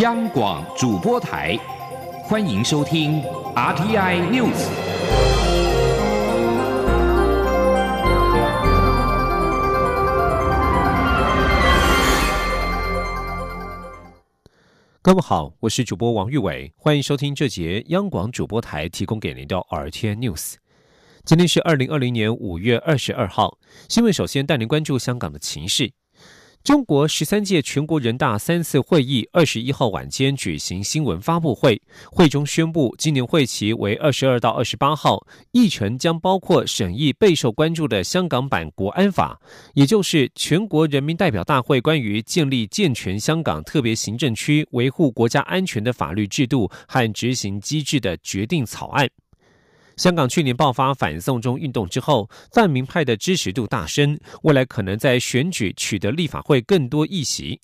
央广主播台，欢迎收听 RTI News。各位好，我是主播王玉伟，欢迎收听这节央广主播台提供给您的 RTI News。今天是二零二零年五月二十二号，新闻首先带您关注香港的情势。中国十三届全国人大三次会议二十一号晚间举行新闻发布会，会中宣布，今年会期为二十二到二十八号，议程将包括审议备受关注的香港版国安法，也就是全国人民代表大会关于建立健全香港特别行政区维护国家安全的法律制度和执行机制的决定草案。香港去年爆发反送中运动之后，泛民派的支持度大升，未来可能在选举取得立法会更多议席。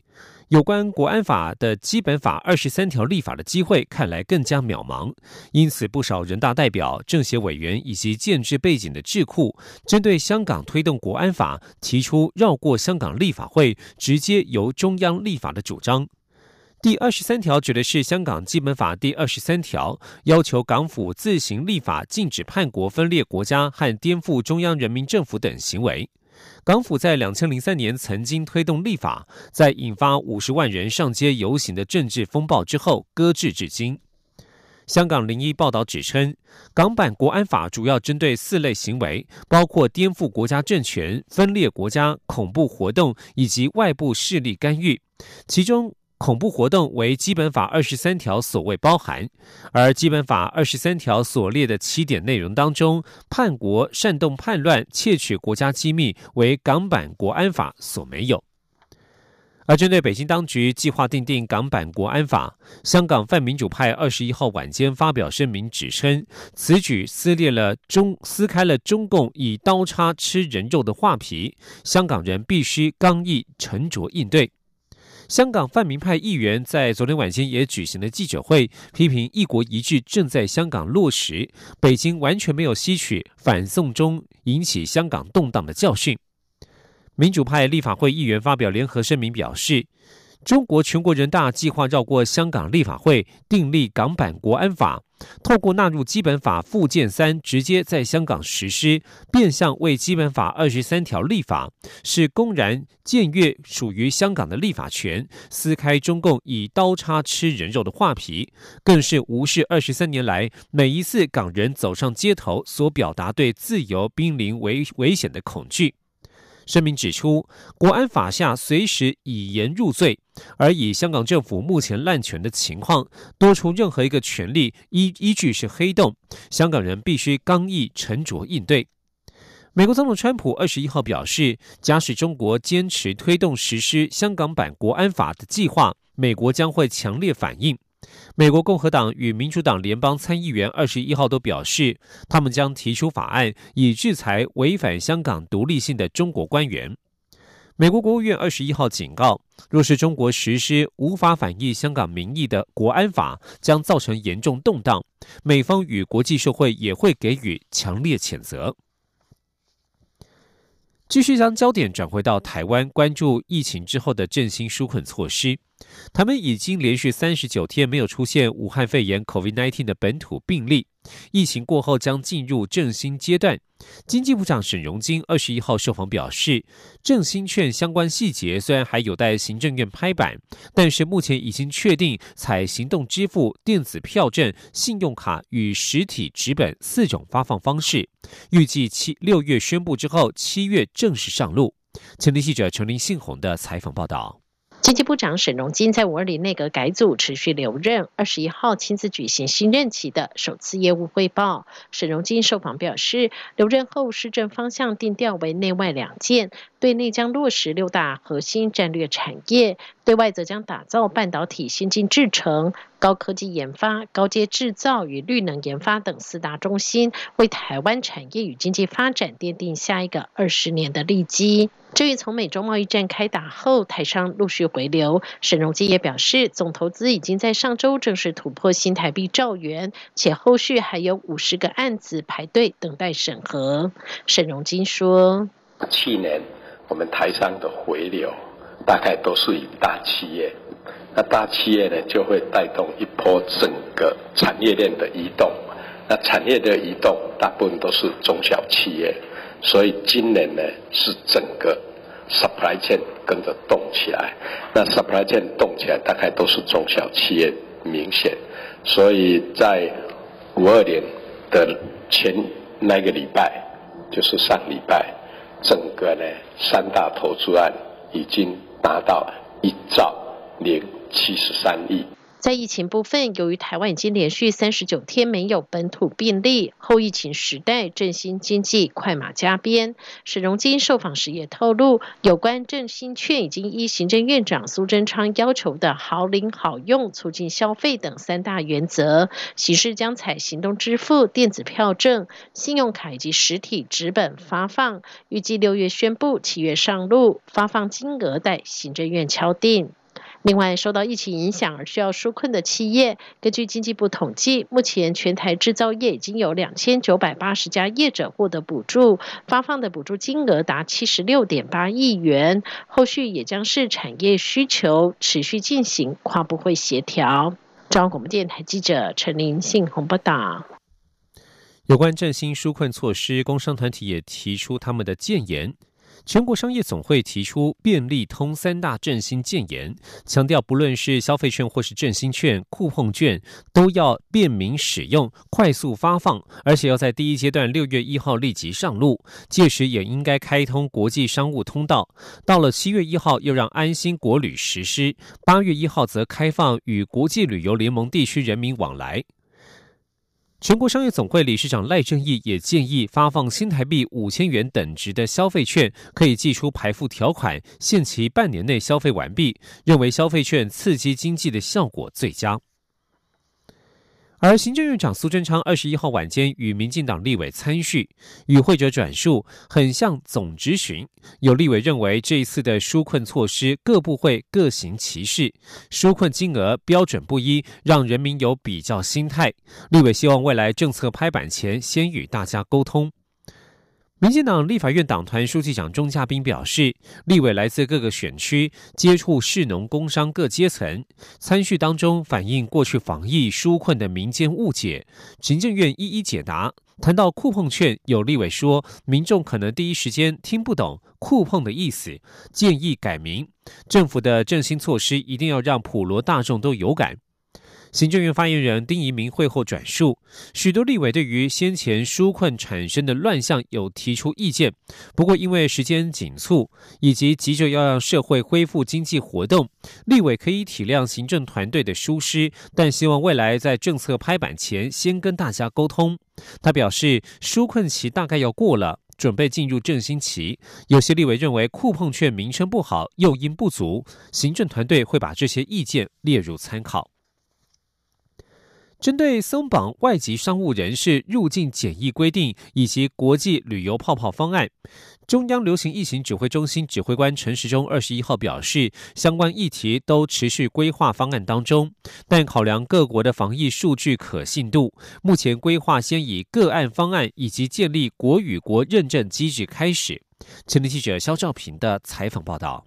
有关国安法的基本法二十三条立法的机会看来更加渺茫，因此不少人大代表、政协委员以及建制背景的智库，针对香港推动国安法，提出绕过香港立法会，直接由中央立法的主张。第二十三条指的是香港基本法第二十三条，要求港府自行立法禁止叛国、分裂国家和颠覆中央人民政府等行为。港府在两千零三年曾经推动立法，在引发五十万人上街游行的政治风暴之后，搁置至今。香港零一报道指称，港版国安法主要针对四类行为，包括颠覆国家政权、分裂国家、恐怖活动以及外部势力干预，其中。恐怖活动为基本法二十三条所谓包含，而基本法二十三条所列的七点内容当中，叛国、煽动叛乱、窃取国家机密为港版国安法所没有。而针对北京当局计划订定港版国安法，香港泛民主派二十一号晚间发表声明，指称此举撕裂了中撕开了中共以刀叉吃人肉的画皮，香港人必须刚毅沉着应对。香港泛民派议员在昨天晚间也举行了记者会，批评“一国一制”正在香港落实，北京完全没有吸取反送中引起香港动荡的教训。民主派立法会议员发表联合声明表示。中国全国人大计划绕过香港立法会订立港版国安法，透过纳入基本法附件三，直接在香港实施，变相为基本法二十三条立法，是公然僭越属于香港的立法权，撕开中共以刀叉吃人肉的画皮，更是无视二十三年来每一次港人走上街头所表达对自由濒临危危险的恐惧。声明指出，国安法下随时以言入罪，而以香港政府目前滥权的情况，多出任何一个权利依依据是黑洞，香港人必须刚毅沉着应对。美国总统川普二十一号表示，假使中国坚持推动实施香港版国安法的计划，美国将会强烈反应。美国共和党与民主党联邦参议员二十一号都表示，他们将提出法案以制裁违反香港独立性的中国官员。美国国务院二十一号警告，若是中国实施无法反映香港民意的国安法，将造成严重动荡。美方与国际社会也会给予强烈谴责。继续将焦点转回到台湾，关注疫情之后的振兴纾困措施。他们已经连续三十九天没有出现武汉肺炎 （COVID-19） 的本土病例。疫情过后将进入振兴阶段。经济部长沈荣金二十一号受访表示，振兴券相关细节虽然还有待行政院拍板，但是目前已经确定采行动支付、电子票证、信用卡与实体纸本四种发放方式。预计七六月宣布之后，七月正式上路。前天记者陈林信宏的采访报道。经济部长沈荣金在五二零内阁改组持续留任，二十一号亲自举行新任期的首次业务汇报。沈荣金受访表示，留任后施政方向定调为内外两件，对内将落实六大核心战略产业，对外则将打造半导体先进制程、高科技研发、高阶制造与绿能研发等四大中心，为台湾产业与经济发展奠定下一个二十年的利基。至于从美中贸易战开打后，台商陆续回流，沈荣基也表示，总投资已经在上周正式突破新台币兆元，且后续还有五十个案子排队等待审核。沈荣金说：“去年我们台商的回流，大概都是以大企业那大企业呢就会带动一波整个产业链的移动。那产业的移动大部分都是中小企业，所以今年呢是整个 supply chain 跟着动起来。那 supply chain 动起来，大概都是中小企业明显。所以在五二年的前那个礼拜，就是上礼拜，整个呢三大投资案已经达到一兆零七十三亿。在疫情部分，由于台湾已经连续三十九天没有本土病例，后疫情时代振兴经济快马加鞭。沈荣金受访时也透露，有关振兴券已经依行政院长苏贞昌要求的好领好用、促进消费等三大原则，形式将采行动支付、电子票证、信用卡以及实体纸本发放，预计六月宣布，七月上路，发放金额待行政院敲定。另外，受到疫情影响而需要纾困的企业，根据经济部统计，目前全台制造业已经有两千九百八十家业者获得补助，发放的补助金额达七十六点八亿元。后续也将是产业需求持续进行跨部会协调。中央广播电台记者陈林信宏报道。有关振兴纾困措施，工商团体也提出他们的建言。全国商业总会提出便利通三大振兴建言，强调不论是消费券或是振兴券、酷碰券，都要便民使用、快速发放，而且要在第一阶段六月一号立即上路。届时也应该开通国际商务通道。到了七月一号，又让安心国旅实施；八月一号则开放与国际旅游联盟地区人民往来。全国商业总会理事长赖正义也建议发放新台币五千元等值的消费券，可以寄出排付条款，限期半年内消费完毕，认为消费券刺激经济的效果最佳。而行政院长苏贞昌二十一号晚间与民进党立委参叙，与会者转述很像总质询。有立委认为这一次的纾困措施各部会各行其事，纾困金额标准不一，让人民有比较心态。立委希望未来政策拍板前先与大家沟通。民进党立法院党团书记长钟嘉宾表示，立委来自各个选区，接触市农工商各阶层，参叙当中反映过去防疫纾困的民间误解，行政院一一解答。谈到酷碰券，有立委说，民众可能第一时间听不懂酷碰的意思，建议改名。政府的振兴措施一定要让普罗大众都有感。行政院发言人丁仪明会后转述，许多立委对于先前纾困产生的乱象有提出意见，不过因为时间紧促，以及急着要让社会恢复经济活动，立委可以体谅行政团队的疏失，但希望未来在政策拍板前先跟大家沟通。他表示，纾困期大概要过了，准备进入振兴期。有些立委认为酷碰券名称不好，诱因不足，行政团队会把这些意见列入参考。针对松绑外籍商务人士入境检疫规定以及国际旅游泡泡方案，中央流行疫情指挥中心指挥官陈时中二十一号表示，相关议题都持续规划方案当中，但考量各国的防疫数据可信度，目前规划先以个案方案以及建立国与国认证机制开始。前天记者肖兆平的采访报道。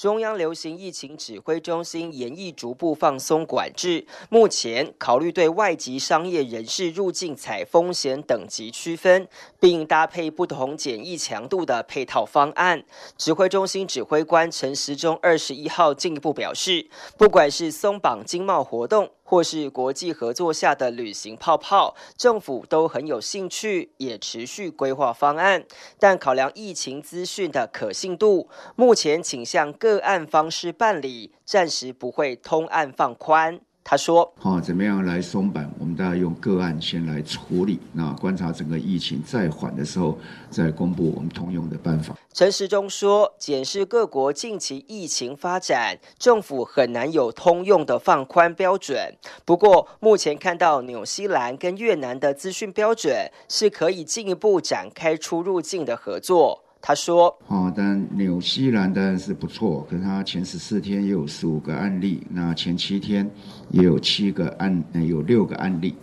中央流行疫情指挥中心研议逐步放松管制，目前考虑对外籍商业人士入境采风险等级区分，并搭配不同检疫强度的配套方案。指挥中心指挥官陈时中二十一号进一步表示，不管是松绑经贸活动，或是国际合作下的旅行泡泡，政府都很有兴趣，也持续规划方案。但考量疫情资讯的可信度，目前请向个案方式办理，暂时不会通案放宽。他说：“好，怎么样来松绑？我们大家用个案先来处理，那观察整个疫情再缓的时候，再公布我们通用的办法。”陈时中说：“检视各国近期疫情发展，政府很难有通用的放宽标准。不过，目前看到纽西兰跟越南的资讯标准，是可以进一步展开出入境的合作。”他说：“哦，但纽西兰当然是不错，可是他前十四天也有十五个案例，那前七天也有七个案，有六个案例。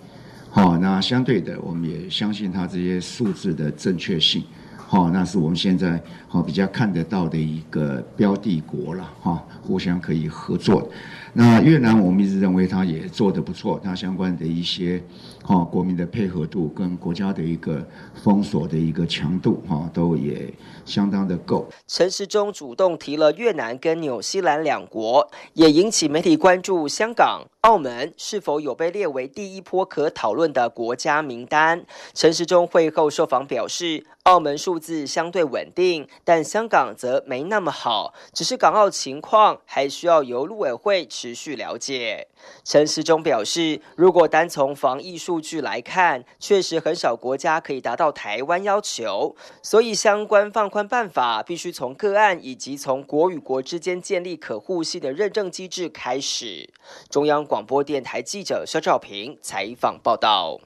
好，那相对的，我们也相信他这些数字的正确性。哈，那是我们现在哈比较看得到的一个标的国了哈，互相可以合作。那越南我们一直认为它也做得不错，它相关的一些哈国民的配合度跟国家的一个封锁的一个强度哈都也相当的够。陈时中主动提了越南跟纽西兰两国，也引起媒体关注。香港、澳门是否有被列为第一波可讨论的国家名单？陈时中会后受访表示。澳门数字相对稳定，但香港则没那么好，只是港澳情况还需要由陆委会持续了解。陈时中表示，如果单从防疫数数据来看，确实很少国家可以达到台湾要求，所以相关放宽办法必须从个案以及从国与国之间建立可互信的认证机制开始。中央广播电台记者肖兆平采访报道。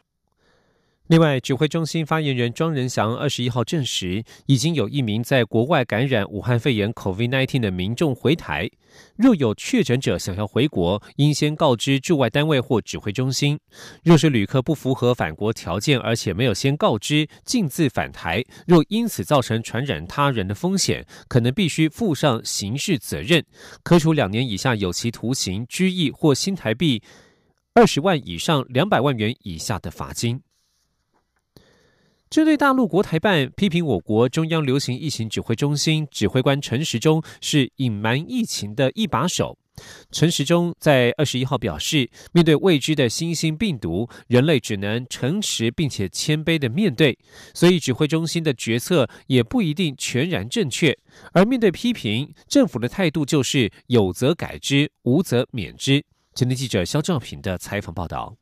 另外，指挥中心发言人庄仁祥二十一号证实，已经有一名在国外感染武汉肺炎 （COVID-19） 的民众回台。若有确诊者想要回国，应先告知驻外单位或指挥中心。若是旅客不符合返国条件，而且没有先告知，径自返台，若因此造成传染他人的风险，可能必须负上刑事责任，可处两年以下有期徒刑、拘役或新台币二十万以上两百万元以下的罚金。针对大陆国台办批评我国中央流行疫情指挥中心指挥官陈时中是隐瞒疫情的一把手，陈时中在二十一号表示，面对未知的新型病毒，人类只能诚实并且谦卑的面对，所以指挥中心的决策也不一定全然正确。而面对批评，政府的态度就是有则改之，无则免之。今天记者肖兆平的采访报道。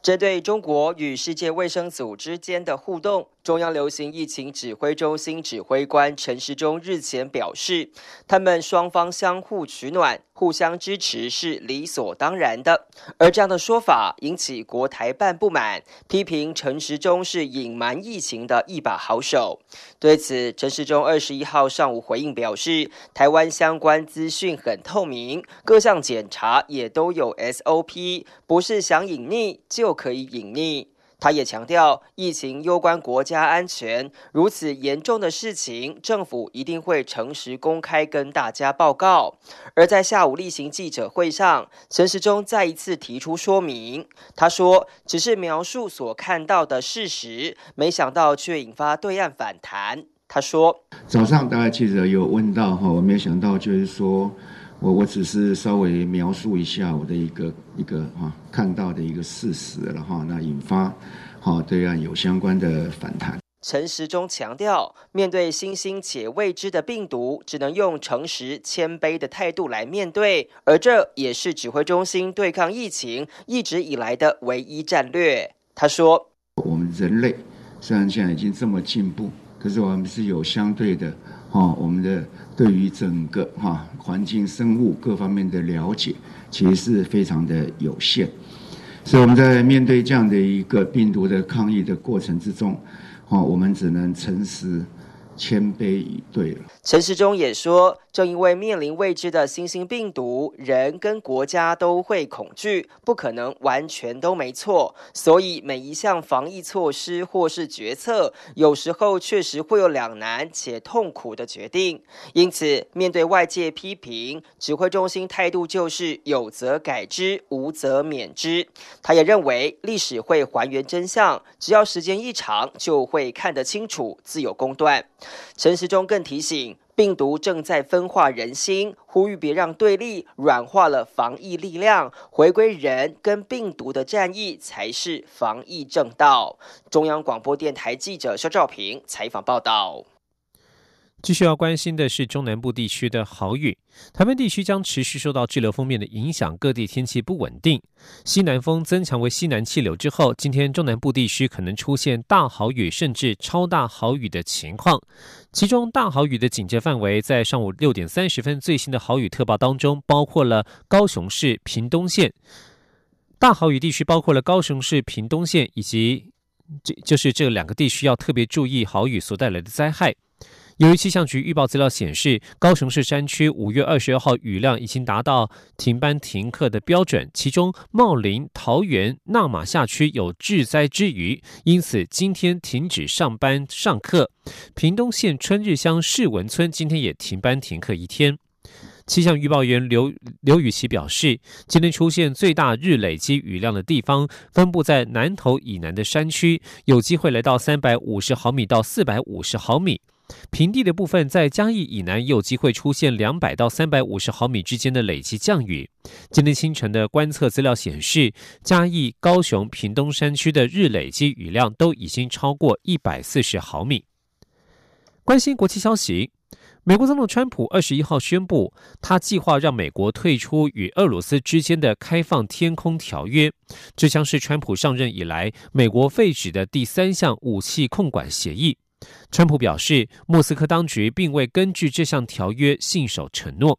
针对中国与世界卫生组织间的互动。中央流行疫情指挥中心指挥官陈时中日前表示，他们双方相互取暖、互相支持是理所当然的。而这样的说法引起国台办不满，批评陈时中是隐瞒疫情的一把好手。对此，陈时中二十一号上午回应表示，台湾相关资讯很透明，各项检查也都有 SOP，不是想隐匿就可以隐匿。他也强调，疫情攸关国家安全，如此严重的事情，政府一定会诚实公开跟大家报告。而在下午例行记者会上，陈时中再一次提出说明，他说：“只是描述所看到的事实，没想到却引发对岸反弹。”他说：“早上大概记者有问到哈，我没想到就是说我我只是稍微描述一下我的一个一个哈看到的一个事实了哈，那引发。”好，对岸有相关的反弹。陈时中强调，面对新兴且未知的病毒，只能用诚实、谦卑的态度来面对，而这也是指挥中心对抗疫情一直以来的唯一战略。他说：“我们人类虽然现在已经这么进步，可是我们是有相对的，啊，我们的对于整个哈环境、生物各方面的了解，其实是非常的有限。”所以我们在面对这样的一个病毒的抗疫的过程之中，哦，我们只能诚实。谦卑以对了。陈时中也说，正因为面临未知的新兴病毒，人跟国家都会恐惧，不可能完全都没错。所以每一项防疫措施或是决策，有时候确实会有两难且痛苦的决定。因此，面对外界批评，指挥中心态度就是有则改之，无则免之。他也认为，历史会还原真相，只要时间一长，就会看得清楚，自有公断。陈时中更提醒，病毒正在分化人心，呼吁别让对立软化了防疫力量，回归人跟病毒的战役才是防疫正道。中央广播电台记者肖兆平采访报道。继续要关心的是中南部地区的豪雨，台湾地区将持续受到滞留锋面的影响，各地天气不稳定。西南风增强为西南气流之后，今天中南部地区可能出现大豪雨甚至超大豪雨的情况。其中大豪雨的警戒范围，在上午六点三十分最新的豪雨特报当中，包括了高雄市屏东县。大豪雨地区包括了高雄市屏东县，以及这就是这两个地区要特别注意豪雨所带来的灾害。由于气象局预报资料显示，高雄市山区五月二十二号雨量已经达到停班停课的标准，其中茂林、桃园、纳马下区有致灾之余，因此今天停止上班上课。屏东县春日乡市文村今天也停班停课一天。气象预报员刘刘雨琦表示，今天出现最大日累积雨量的地方，分布在南投以南的山区，有机会来到三百五十毫米到四百五十毫米。平地的部分，在嘉义以南有机会出现两百到三百五十毫米之间的累积降雨。今天清晨的观测资料显示，嘉义、高雄、屏东山区的日累积雨量都已经超过一百四十毫米。关心国际消息，美国总统川普二十一号宣布，他计划让美国退出与俄罗斯之间的开放天空条约，这将是川普上任以来美国废止的第三项武器控管协议。川普表示，莫斯科当局并未根据这项条约信守承诺。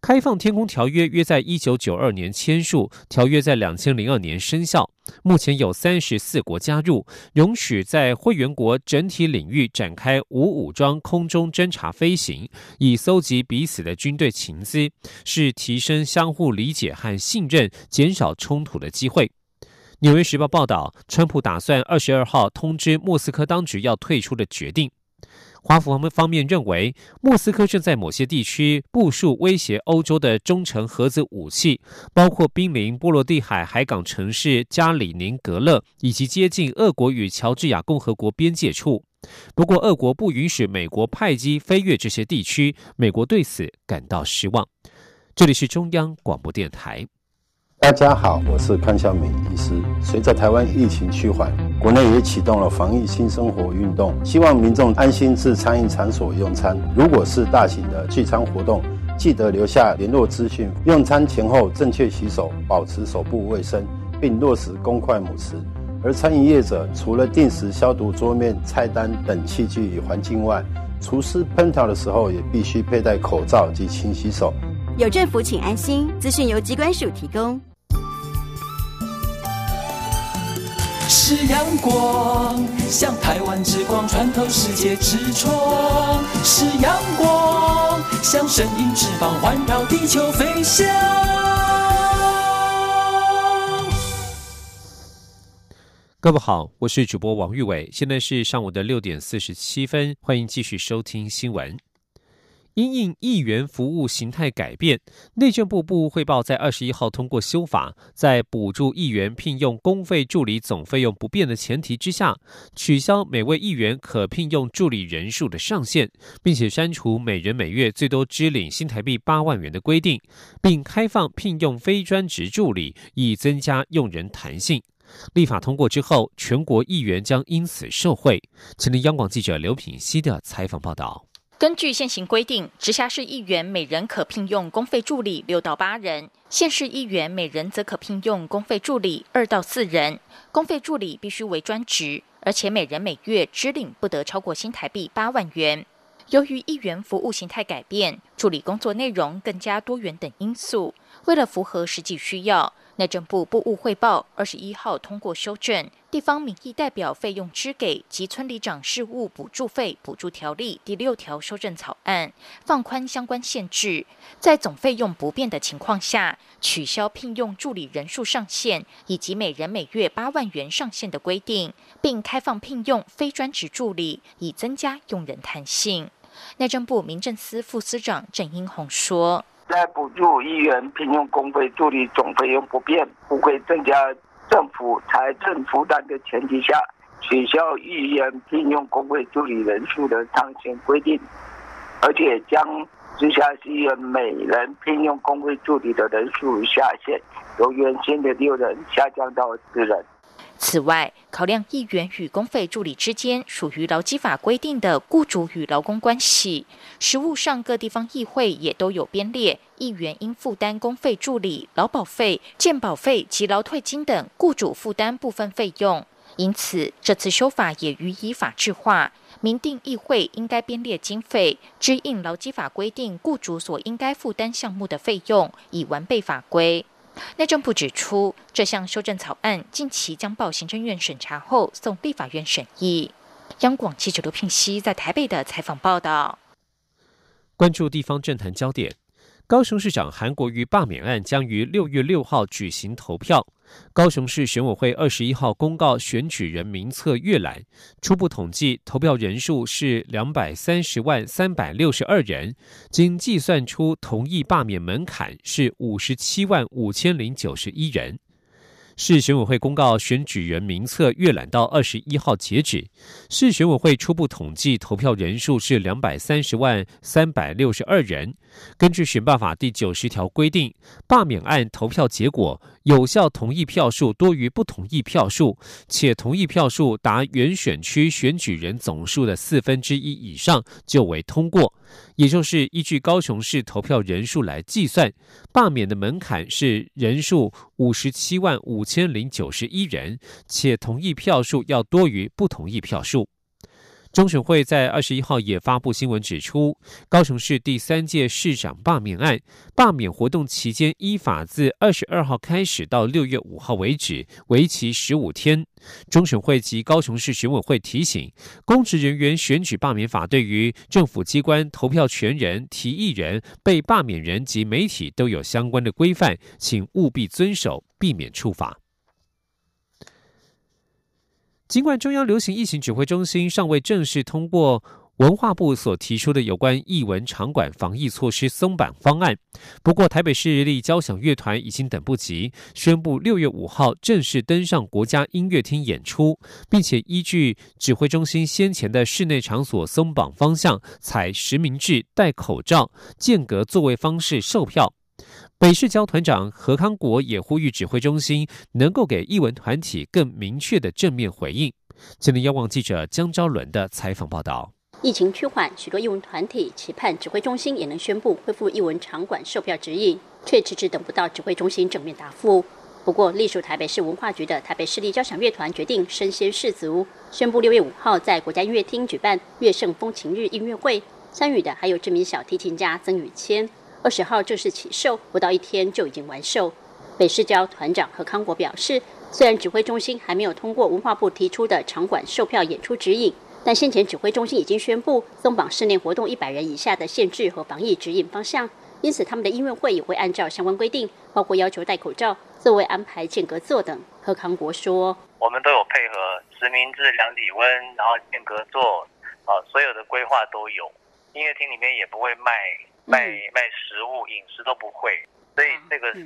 开放天空条约约在一九九二年签署，条约在两千零二年生效。目前有三十四国加入，容许在会员国整体领域展开无武装空中侦察飞行，以搜集彼此的军队情资，是提升相互理解和信任、减少冲突的机会。《纽约时报》报道，川普打算二十二号通知莫斯科当局要退出的决定。华府方面认为，莫斯科正在某些地区部署威胁欧洲的中程核子武器，包括濒临波罗的海海港城市加里宁格勒，以及接近俄国与乔治亚共和国边界处。不过，俄国不允许美国派机飞越这些地区，美国对此感到失望。这里是中央广播电台。大家好，我是康小敏医师。随着台湾疫情趋缓，国内也启动了防疫新生活运动，希望民众安心至餐饮场所用餐。如果是大型的聚餐活动，记得留下联络资讯。用餐前后正确洗手，保持手部卫生，并落实公筷母匙。而餐饮业者除了定时消毒桌面、菜单等器具与环境外，厨师烹调的时候也必须佩戴口罩及勤洗手。有政府，请安心。资讯由机关署提供。是阳光，像台湾之光穿透世界之窗；是阳光，像神鹰翅膀环绕地球飞翔。各位好，我是主播王玉伟，现在是上午的六点四十七分，欢迎继续收听新闻。因应议员服务形态改变，内政部部务汇报在二十一号通过修法，在补助议员聘用公费助理总费用不变的前提之下，取消每位议员可聘用助理人数的上限，并且删除每人每月最多支领新台币八万元的规定，并开放聘用非专职助理，以增加用人弹性。立法通过之后，全国议员将因此受惠。请听央广记者刘品希的采访报道。根据现行规定，直辖市议员每人可聘用公费助理六到八人，县市议员每人则可聘用公费助理二到四人。公费助理必须为专职，而且每人每月支领不得超过新台币八万元。由于议员服务形态改变，助理工作内容更加多元等因素，为了符合实际需要。内政部部务汇报二十一号通过修正《地方民意代表费用支给及村里长事务补助费补助条例》第六条修正草案，放宽相关限制，在总费用不变的情况下，取消聘用助理人数上限以及每人每月八万元上限的规定，并开放聘用非专职助理，以增加用人弹性。内政部民政司副司长郑英宏说。在补助议员聘用公费助理总费用不变，不会增加政府财政负担的前提下，取消议员聘用公费助理人数的上限规定，而且将直辖市议员每人聘用公费助理的人数下限，由原先的六人下降到四人。此外，考量议员与公费助理之间属于劳基法规定的雇主与劳工关系，实务上各地方议会也都有编列，议员应负担公费助理劳保费、健保费及劳退金等雇主负担部分费用。因此，这次修法也予以法制化，明定议会应该编列经费，支应劳基法规定雇主所应该负担项目的费用，以完备法规。内政部指出，这项修正草案近期将报行政院审查后送立法院审议。央广记者刘聘熙在台北的采访报道。关注地方政坛焦点，高雄市长韩国瑜罢免案将于六月六号举行投票。高雄市选委会二十一号公告选举人名册阅览，初步统计投票人数是两百三十万三百六十二人，经计算出同意罢免门槛是五十七万五千零九十一人。市选委会公告选举人名册阅览到二十一号截止，市选委会初步统计投票人数是两百三十万三百六十二人。根据选办法第九十条规定，罢免案投票结果有效同意票数多于不同意票数，且同意票数达原选区选举人总数的四分之一以上，就为通过。也就是依据高雄市投票人数来计算，罢免的门槛是人数五十七万五千零九十一人，且同意票数要多于不同意票数。中选会在二十一号也发布新闻指出，高雄市第三届市长罢免案罢免活动期间，依法自二十二号开始到六月五号为止，为期十五天。中选会及高雄市选委会提醒，公职人员选举罢免法对于政府机关投票权人、提议人、被罢免人及媒体都有相关的规范，请务必遵守，避免处罚。尽管中央流行疫情指挥中心尚未正式通过文化部所提出的有关艺文场馆防疫措施松绑方案，不过台北市立交响乐团已经等不及，宣布六月五号正式登上国家音乐厅演出，并且依据指挥中心先前的室内场所松绑方向，采实名制、戴口罩、间隔座位方式售票。北市交团长何康国也呼吁指挥中心能够给艺文团体更明确的正面回应。今天，央广记者江昭伦的采访报道：疫情趋缓，许多艺文团体期盼指挥中心也能宣布恢复艺文场馆售票指引，却迟迟等不到指挥中心正面答复。不过，隶属台北市文化局的台北市立交响乐团决定身先士卒，宣布六月五号在国家音乐厅举办乐圣风情日音乐会，参与的还有知名小提琴家曾宇谦。二十号正式起售，不到一天就已经完售。北市交团长何康国表示，虽然指挥中心还没有通过文化部提出的场馆售票演出指引，但先前指挥中心已经宣布松绑室内活动一百人以下的限制和防疫指引方向，因此他们的音乐会也会按照相关规定，包括要求戴口罩、座位安排间隔座等。何康国说：“我们都有配合实名制量体温，然后间隔座，啊，所有的规划都有。音乐厅里面也不会卖。”卖卖食物、饮食都不会，所以这个是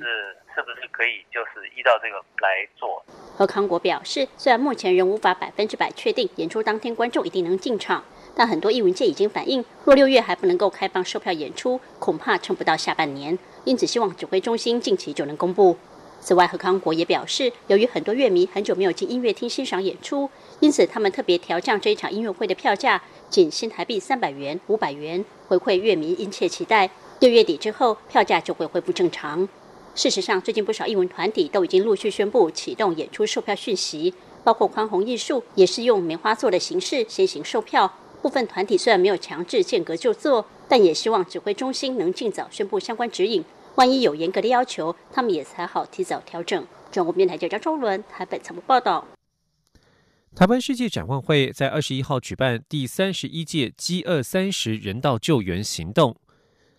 是不是可以就是依照这个来做？何康国表示，虽然目前仍无法百分之百确定演出当天观众一定能进场，但很多艺文界已经反映，若六月还不能够开放售票演出，恐怕撑不到下半年。因此，希望指挥中心近期就能公布。此外，何康国也表示，由于很多乐迷很久没有进音乐厅欣赏演出，因此他们特别调降这一场音乐会的票价。仅新台币三百元、五百元，回馈乐迷殷切期待。六月底之后，票价就会恢复正常。事实上，最近不少艺文团体都已经陆续宣布启动演出售票讯息，包括宽宏艺术也是用棉花座的形式先行售票。部分团体虽然没有强制间隔就座，但也希望指挥中心能尽早宣布相关指引。万一有严格的要求，他们也才好提早调整。中国电台记者周伦台北采访报道。台湾世界展望会在二十一号举办第三十一届饥饿三十人道救援行动，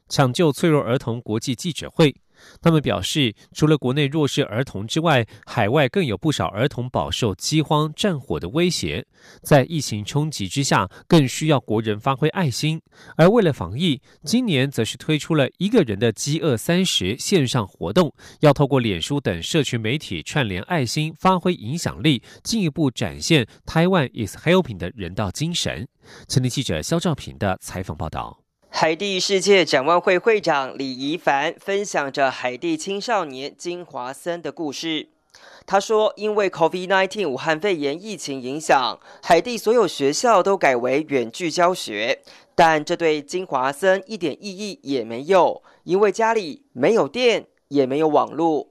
抢救脆弱儿童国际记者会。他们表示，除了国内弱势儿童之外，海外更有不少儿童饱受饥荒、战火的威胁。在疫情冲击之下，更需要国人发挥爱心。而为了防疫，今年则是推出了一个人的饥饿三十线上活动，要透过脸书等社群媒体串联爱心，发挥影响力，进一步展现台湾 is helping 的人道精神。前天记者肖兆平的采访报道。海地世界展望会会长李怡凡分享着海地青少年金华森的故事。他说：“因为 COVID-19 武汉肺炎疫情影响，海地所有学校都改为远距教学，但这对金华森一点意义也没有，因为家里没有电，也没有网络。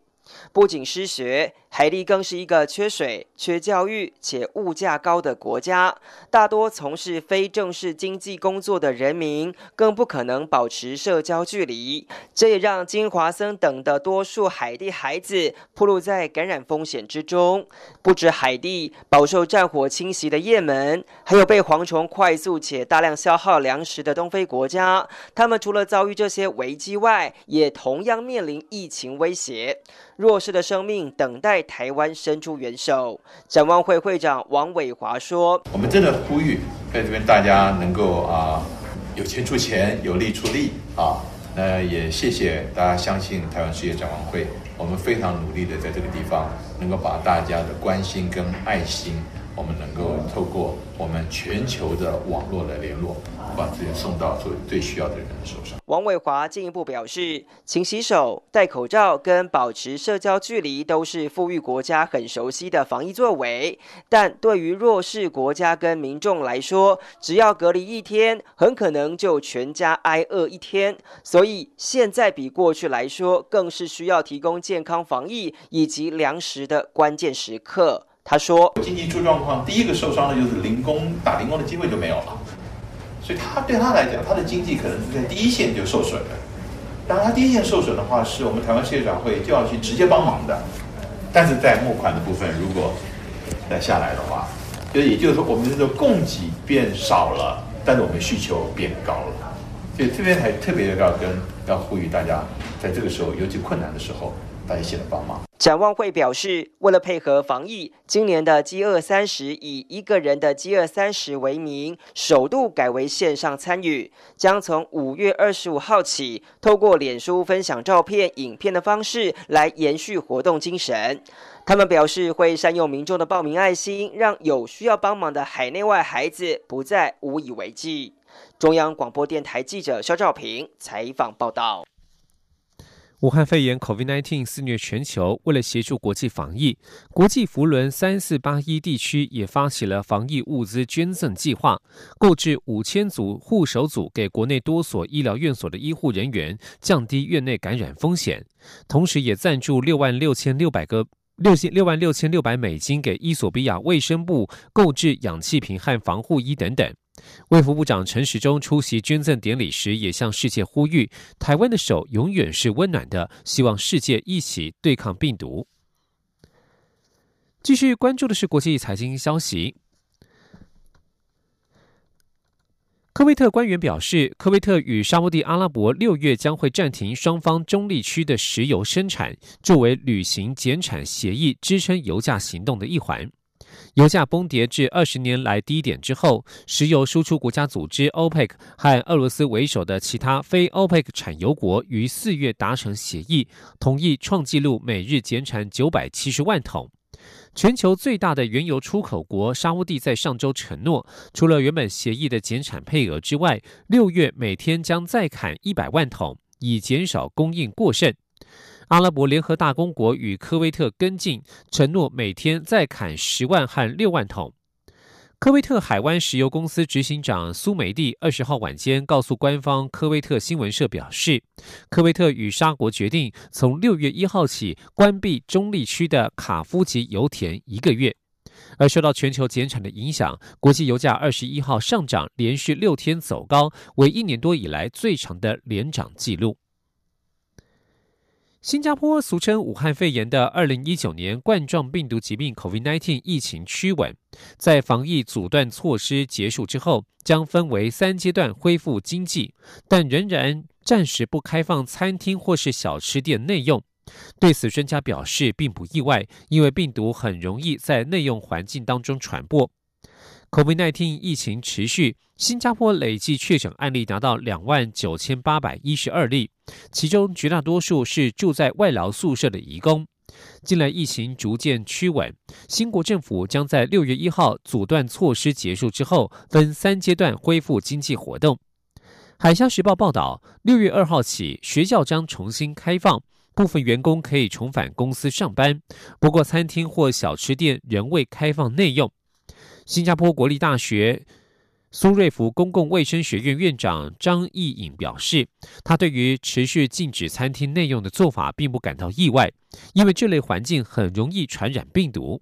不仅失学，海地更是一个缺水、缺教育且物价高的国家。大多从事非正式经济工作的人民，更不可能保持社交距离。这也让金华森等的多数海地孩子暴露在感染风险之中。不止海地，饱受战火侵袭的也门，还有被蝗虫快速且大量消耗粮食的东非国家，他们除了遭遇这些危机外，也同样面临疫情威胁。弱势的生命等待在台湾伸出援手。展望会会长王伟华说：“我们真的呼吁，在这边大家能够啊，有钱出钱，有力出力啊。那也谢谢大家相信台湾世界展望会，我们非常努力的在这个地方，能够把大家的关心跟爱心。”我们能够透过我们全球的网络来联络，把资源送到最最需要的人的手上。王伟华进一步表示，勤洗手、戴口罩跟保持社交距离都是富裕国家很熟悉的防疫作为，但对于弱势国家跟民众来说，只要隔离一天，很可能就全家挨饿一天。所以现在比过去来说，更是需要提供健康防疫以及粮食的关键时刻。他说：“经济出状况，第一个受伤的就是零工，打零工的机会就没有了。所以他对他来讲，他的经济可能是在第一线就受损了。当然，他第一线受损的话，是我们台湾世界展会就要去直接帮忙的。但是在募款的部分，如果再下来的话，就也就是说，我们这个供给变少了，但是我们需求变高了。所以这边还特别要跟要呼吁大家，在这个时候尤其困难的时候，大家一起来帮忙。”展望会表示，为了配合防疫，今年的饥饿三十以一个人的饥饿三十为名，首度改为线上参与，将从五月二十五号起，透过脸书分享照片、影片的方式来延续活动精神。他们表示会善用民众的报名爱心，让有需要帮忙的海内外孩子不再无以为继。中央广播电台记者肖兆平采访报道。武汉肺炎 （COVID-19） 肆虐全球，为了协助国际防疫，国际福轮三四八一地区也发起了防疫物资捐赠计划，购置五千组护手组给国内多所医疗院所的医护人员，降低院内感染风险。同时，也赞助六万六千六百个六千六万六千六百美金给伊索比亚卫生部购置氧气瓶和防护衣等等。卫福部长陈时中出席捐赠典礼时，也向世界呼吁：台湾的手永远是温暖的，希望世界一起对抗病毒。继续关注的是国际财经消息。科威特官员表示，科威特与沙地阿拉伯六月将会暂停双方中立区的石油生产，作为履行减产协议、支撑油价行动的一环。油价崩跌至二十年来低点之后，石油输出国家组织 OPEC 和俄罗斯为首的其他非 OPEC 产油国于四月达成协议，同意创纪录每日减产九百七十万桶。全球最大的原油出口国沙地在上周承诺，除了原本协议的减产配额之外，六月每天将再砍一百万桶，以减少供应过剩。阿拉伯联合大公国与科威特跟进，承诺每天再砍十万和六万桶。科威特海湾石油公司执行长苏梅蒂二十号晚间告诉官方科威特新闻社表示，科威特与沙国决定从六月一号起关闭中立区的卡夫吉油田一个月。而受到全球减产的影响，国际油价二十一号上涨，连续六天走高，为一年多以来最长的连涨纪录。新加坡俗称武汉肺炎的二零一九年冠状病毒疾病 （COVID-19） 疫情趋稳，在防疫阻断措施结束之后，将分为三阶段恢复经济，但仍然暂时不开放餐厅或是小吃店内用。对此，专家表示并不意外，因为病毒很容易在内用环境当中传播。COVID-19 疫情持续，新加坡累计确诊案例达到两万九千八百一十二例，其中绝大多数是住在外劳宿舍的移工。近来疫情逐渐趋稳，新国政府将在六月一号阻断措施结束之后，分三阶段恢复经济活动。海峡时报报道，六月二号起，学校将重新开放，部分员工可以重返公司上班，不过餐厅或小吃店仍未开放内用。新加坡国立大学苏瑞福公共卫生学院院长张义颖表示，他对于持续禁止餐厅内用的做法并不感到意外，因为这类环境很容易传染病毒。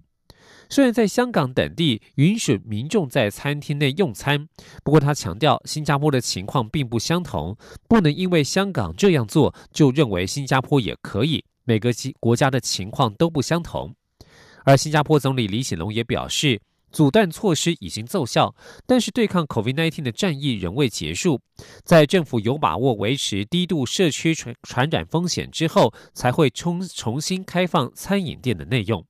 虽然在香港等地允许民众在餐厅内用餐，不过他强调，新加坡的情况并不相同，不能因为香港这样做就认为新加坡也可以。每个国家的情况都不相同。而新加坡总理李显龙也表示。阻断措施已经奏效，但是对抗 COVID-19 的战役仍未结束。在政府有把握维持低度社区传传染风险之后，才会重重新开放餐饮店的内用。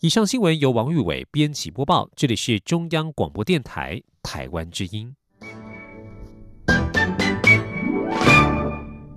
以上新闻由王玉伟编辑播报，这里是中央广播电台台湾之音。